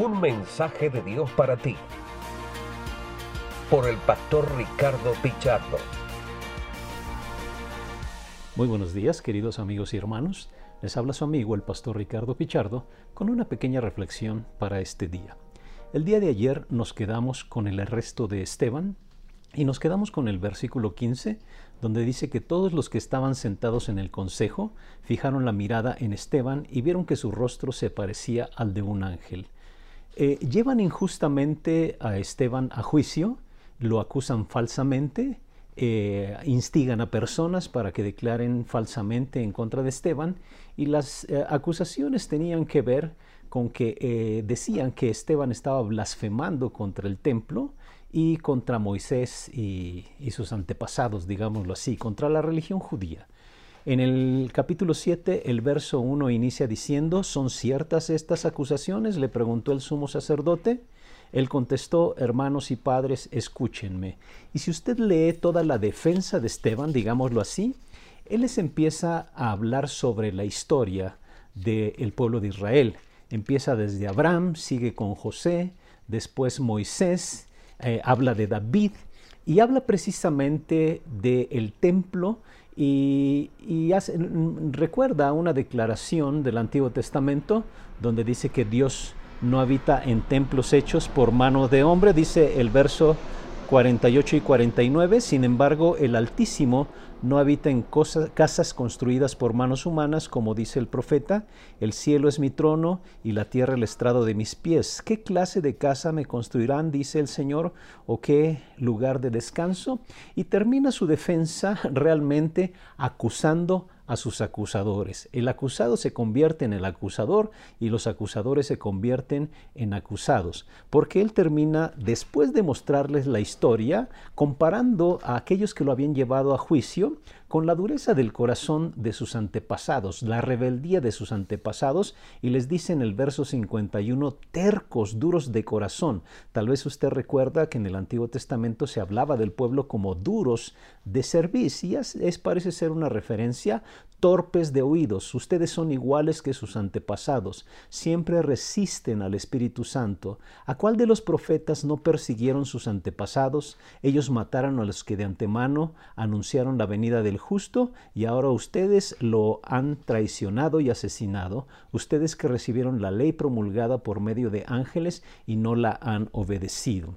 Un mensaje de Dios para ti. Por el pastor Ricardo Pichardo. Muy buenos días, queridos amigos y hermanos. Les habla su amigo el pastor Ricardo Pichardo con una pequeña reflexión para este día. El día de ayer nos quedamos con el arresto de Esteban y nos quedamos con el versículo 15, donde dice que todos los que estaban sentados en el consejo fijaron la mirada en Esteban y vieron que su rostro se parecía al de un ángel. Eh, llevan injustamente a Esteban a juicio, lo acusan falsamente, eh, instigan a personas para que declaren falsamente en contra de Esteban y las eh, acusaciones tenían que ver con que decían que Esteban estaba blasfemando contra el templo y contra Moisés y, y sus antepasados, digámoslo así, contra la religión judía. En el capítulo 7, el verso 1 inicia diciendo, ¿son ciertas estas acusaciones? le preguntó el sumo sacerdote. Él contestó, hermanos y padres, escúchenme. Y si usted lee toda la defensa de Esteban, digámoslo así, él les empieza a hablar sobre la historia del pueblo de Israel. Empieza desde Abraham, sigue con José, después Moisés, eh, habla de David y habla precisamente del templo y, recuerda una declaración del Antiguo Testamento donde dice que Dios no habita en templos hechos por mano de hombre, dice el verso 48 y 49, sin embargo el Altísimo no habita en casas construidas por manos humanas, como dice el profeta, el cielo es mi trono y la tierra el estrado de mis pies. ¿Qué clase de casa me construirán, dice el Señor, o qué lugar de descanso? Y termina su defensa realmente acusando a sus acusadores. El acusado se convierte en el acusador y los acusadores se convierten en acusados, porque él termina, después de mostrarles la historia, comparando a aquellos que lo habían llevado a juicio con la dureza del corazón de sus antepasados, la rebeldía de sus antepasados, y les dice en el verso 51, tercos, duros de corazón. Tal vez usted recuerda que en el Antiguo Testamento se hablaba del pueblo como duros de servicio, y es, parece ser una referencia torpes de oídos, ustedes son iguales que sus antepasados, siempre resisten al Espíritu Santo. ¿A cuál de los profetas no persiguieron sus antepasados? Ellos mataron a los que de antemano anunciaron la venida del justo y ahora ustedes lo han traicionado y asesinado, ustedes que recibieron la ley promulgada por medio de ángeles y no la han obedecido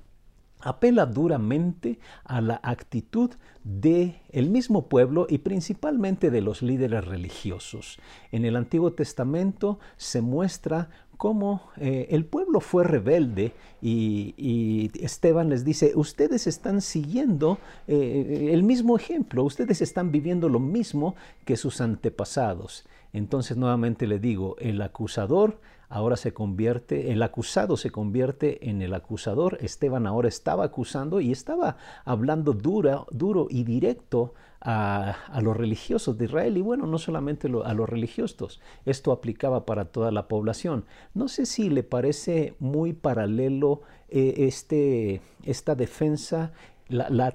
apela duramente a la actitud de el mismo pueblo y principalmente de los líderes religiosos. En el Antiguo Testamento se muestra cómo eh, el pueblo fue rebelde y, Esteban les dice, ustedes están siguiendo eh, el mismo ejemplo, ustedes están viviendo lo mismo que sus antepasados. Entonces nuevamente le digo, el acusador ahora se convierte, el acusado se convierte en el acusador. Esteban ahora estaba acusando y estaba hablando duro y directo a, los religiosos de Israel y bueno, no solamente a los religiosos, esto aplicaba para toda la población. No sé si le parece muy paralelo eh, este, esta defensa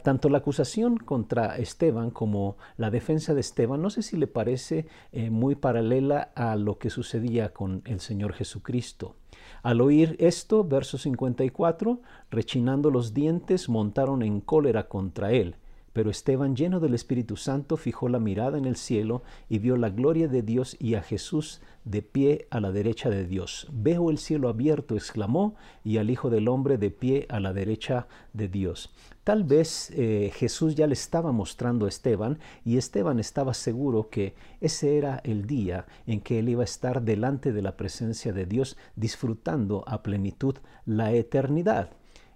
tanto la acusación contra Esteban como la defensa de Esteban, no sé si le parece eh, muy paralela a lo que sucedía con el Señor Jesucristo. Al oír esto, verso 54, rechinando los dientes, montaron en cólera contra él. Pero Esteban, lleno del Espíritu Santo, fijó la mirada en el cielo y vio la gloria de Dios y a Jesús de pie a la derecha de Dios. Veo el cielo abierto, exclamó, y al Hijo del Hombre de pie a la derecha de Dios. Tal vez eh, Jesús ya le estaba mostrando a Esteban y Esteban estaba seguro que ese era el día en que él iba a estar delante de la presencia de Dios disfrutando a plenitud la eternidad.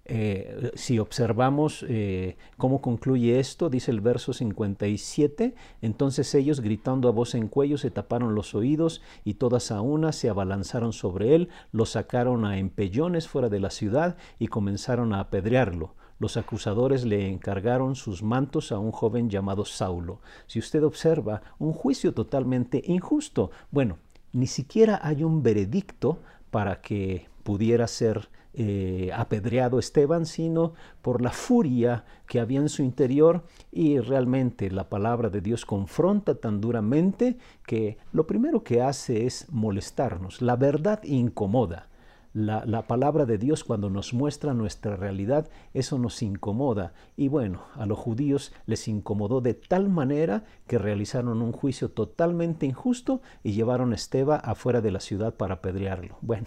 Eh, si observamos eh, cómo concluye esto, dice el verso 57, entonces ellos gritando a voz en cuello se taparon los oídos y todas a una se abalanzaron sobre él, lo sacaron a empellones fuera de la ciudad y comenzaron a apedrearlo. Los acusadores le encargaron sus mantos a un joven llamado Saulo. Si usted observa, un juicio totalmente injusto. Bueno, ni siquiera hay un veredicto para que pudiera ser eh, apedreado Esteban, sino por la furia que había en su interior y realmente la palabra de Dios confronta tan duramente que lo primero que hace es molestarnos. La verdad incomoda. la, palabra de Dios cuando nos muestra nuestra realidad, eso nos incomoda. Y bueno, a los judíos les incomodó de tal manera que realizaron un juicio totalmente injusto y llevaron a Esteban afuera de la ciudad para apedrearlo. Bueno,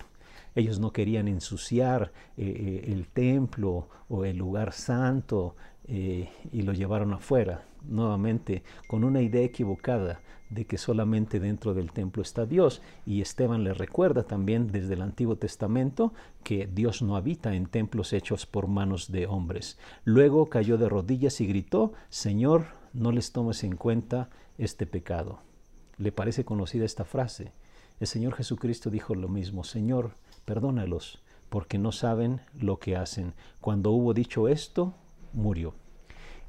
ellos no querían ensuciar eh, eh, el templo o el lugar santo eh, y lo llevaron afuera, nuevamente con una idea equivocada de que solamente dentro del templo está Dios. Y Esteban le recuerda también desde el Antiguo Testamento que Dios no habita en templos hechos por manos de hombres. Luego cayó de rodillas y gritó, Señor, no les tomes en cuenta este pecado. ¿Le parece conocida esta frase? El Señor Jesucristo dijo lo mismo, Señor, perdónalos, porque no saben lo que hacen. Cuando hubo dicho esto, murió.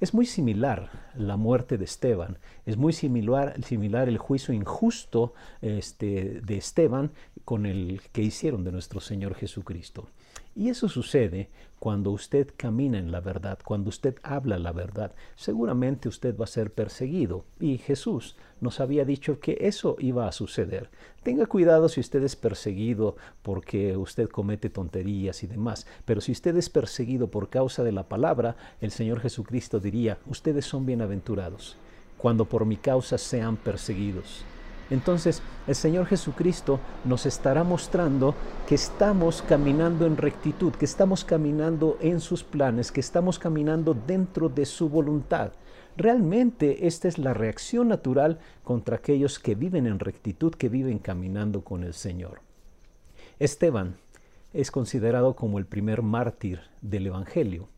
Es muy similar la muerte de Esteban, es muy similar, similar el juicio injusto este, de Esteban con el que hicieron de nuestro Señor Jesucristo. Y eso sucede cuando usted camina en la verdad, cuando usted habla la verdad. Seguramente usted va a ser perseguido. Y Jesús nos había dicho que eso iba a suceder. Tenga cuidado si usted es perseguido porque usted comete tonterías y demás. Pero si usted es perseguido por causa de la palabra, el Señor Jesucristo diría, ustedes son bienaventurados cuando por mi causa sean perseguidos. Entonces el Señor Jesucristo nos estará mostrando que estamos caminando en rectitud, que estamos caminando en sus planes, que estamos caminando dentro de su voluntad. Realmente esta es la reacción natural contra aquellos que viven en rectitud, que viven caminando con el Señor. Esteban es considerado como el primer mártir del Evangelio.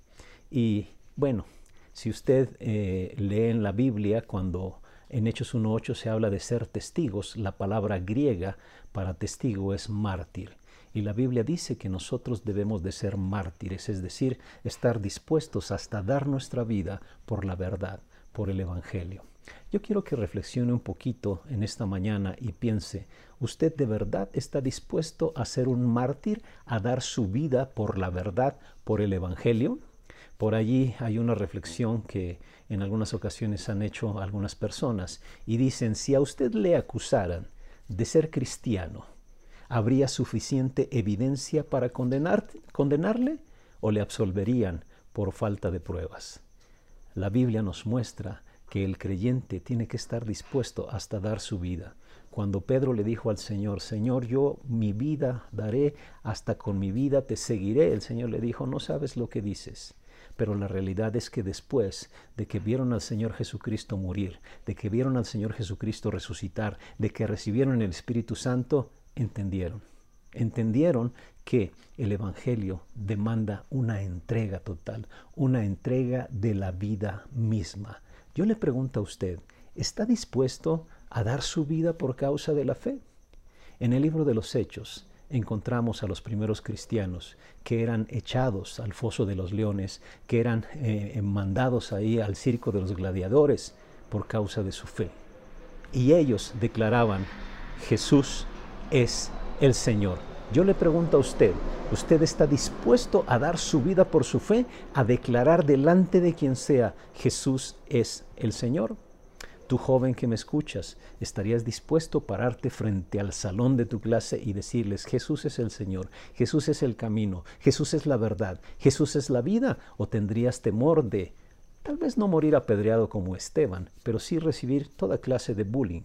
Y bueno, si usted eh, lee en la Biblia cuando en Hechos 1.8 se habla de ser testigos. La palabra griega para testigo es mártir. Y la Biblia dice que nosotros debemos de ser mártires, es decir, estar dispuestos hasta dar nuestra vida por la verdad, por el Evangelio. Yo quiero que reflexione un poquito en esta mañana y piense, ¿usted de verdad está dispuesto a ser un mártir, a dar su vida por la verdad, por el Evangelio? Por allí hay una reflexión que en algunas ocasiones han hecho algunas personas y dicen, si a usted le acusaran de ser cristiano, ¿habría suficiente evidencia para condenar, condenarle o le absolverían por falta de pruebas? La Biblia nos muestra que el creyente tiene que estar dispuesto hasta dar su vida. Cuando Pedro le dijo al Señor, Señor, yo mi vida daré, hasta con mi vida te seguiré, el Señor le dijo, no sabes lo que dices pero la realidad es que después de que vieron al Señor Jesucristo morir, de que vieron al Señor Jesucristo resucitar, de que recibieron el Espíritu Santo, entendieron. Entendieron que el Evangelio demanda una entrega total, una entrega de la vida misma. Yo le pregunto a usted, ¿está dispuesto a dar su vida por causa de la fe? En el libro de los Hechos, encontramos a los primeros cristianos que eran echados al foso de los leones, que eran eh, mandados ahí al circo de los gladiadores por causa de su fe. Y ellos declaraban, Jesús es el Señor. Yo le pregunto a usted, ¿usted está dispuesto a dar su vida por su fe, a declarar delante de quien sea, Jesús es el Señor? Tú joven que me escuchas, ¿estarías dispuesto a pararte frente al salón de tu clase y decirles, Jesús es el Señor, Jesús es el camino, Jesús es la verdad, Jesús es la vida? ¿O tendrías temor de, tal vez no morir apedreado como Esteban, pero sí recibir toda clase de bullying?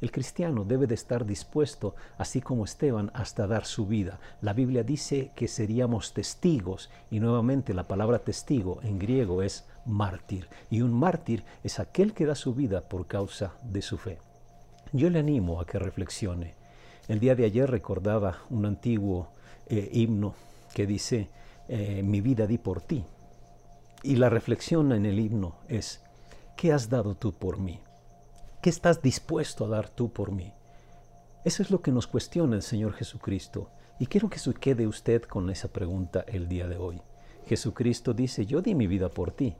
El cristiano debe de estar dispuesto, así como Esteban, hasta dar su vida. La Biblia dice que seríamos testigos y nuevamente la palabra testigo en griego es mártir. Y un mártir es aquel que da su vida por causa de su fe. Yo le animo a que reflexione. El día de ayer recordaba un antiguo eh, himno que dice, eh, mi vida di por ti. Y la reflexión en el himno es, ¿qué has dado tú por mí? ¿Qué estás dispuesto a dar tú por mí? Eso es lo que nos cuestiona el Señor Jesucristo. Y quiero que se quede usted con esa pregunta el día de hoy. Jesucristo dice, yo di mi vida por ti.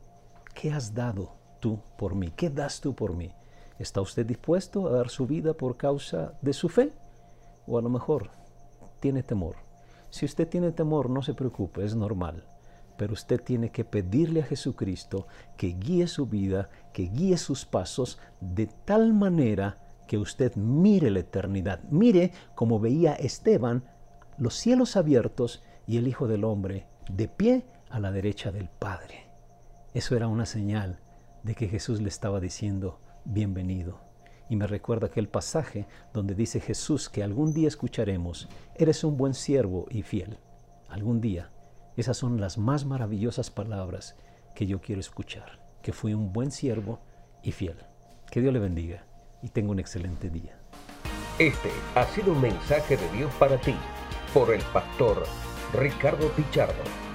¿Qué has dado tú por mí? ¿Qué das tú por mí? ¿Está usted dispuesto a dar su vida por causa de su fe? O a lo mejor tiene temor. Si usted tiene temor, no se preocupe, es normal pero usted tiene que pedirle a Jesucristo que guíe su vida, que guíe sus pasos de tal manera que usted mire la eternidad. Mire como veía Esteban los cielos abiertos y el Hijo del Hombre de pie a la derecha del Padre. Eso era una señal de que Jesús le estaba diciendo, bienvenido. Y me recuerda aquel pasaje donde dice Jesús que algún día escucharemos, eres un buen siervo y fiel. Algún día. Esas son las más maravillosas palabras que yo quiero escuchar, que fui un buen siervo y fiel. Que Dios le bendiga y tenga un excelente día. Este ha sido un mensaje de Dios para ti por el pastor Ricardo Pichardo.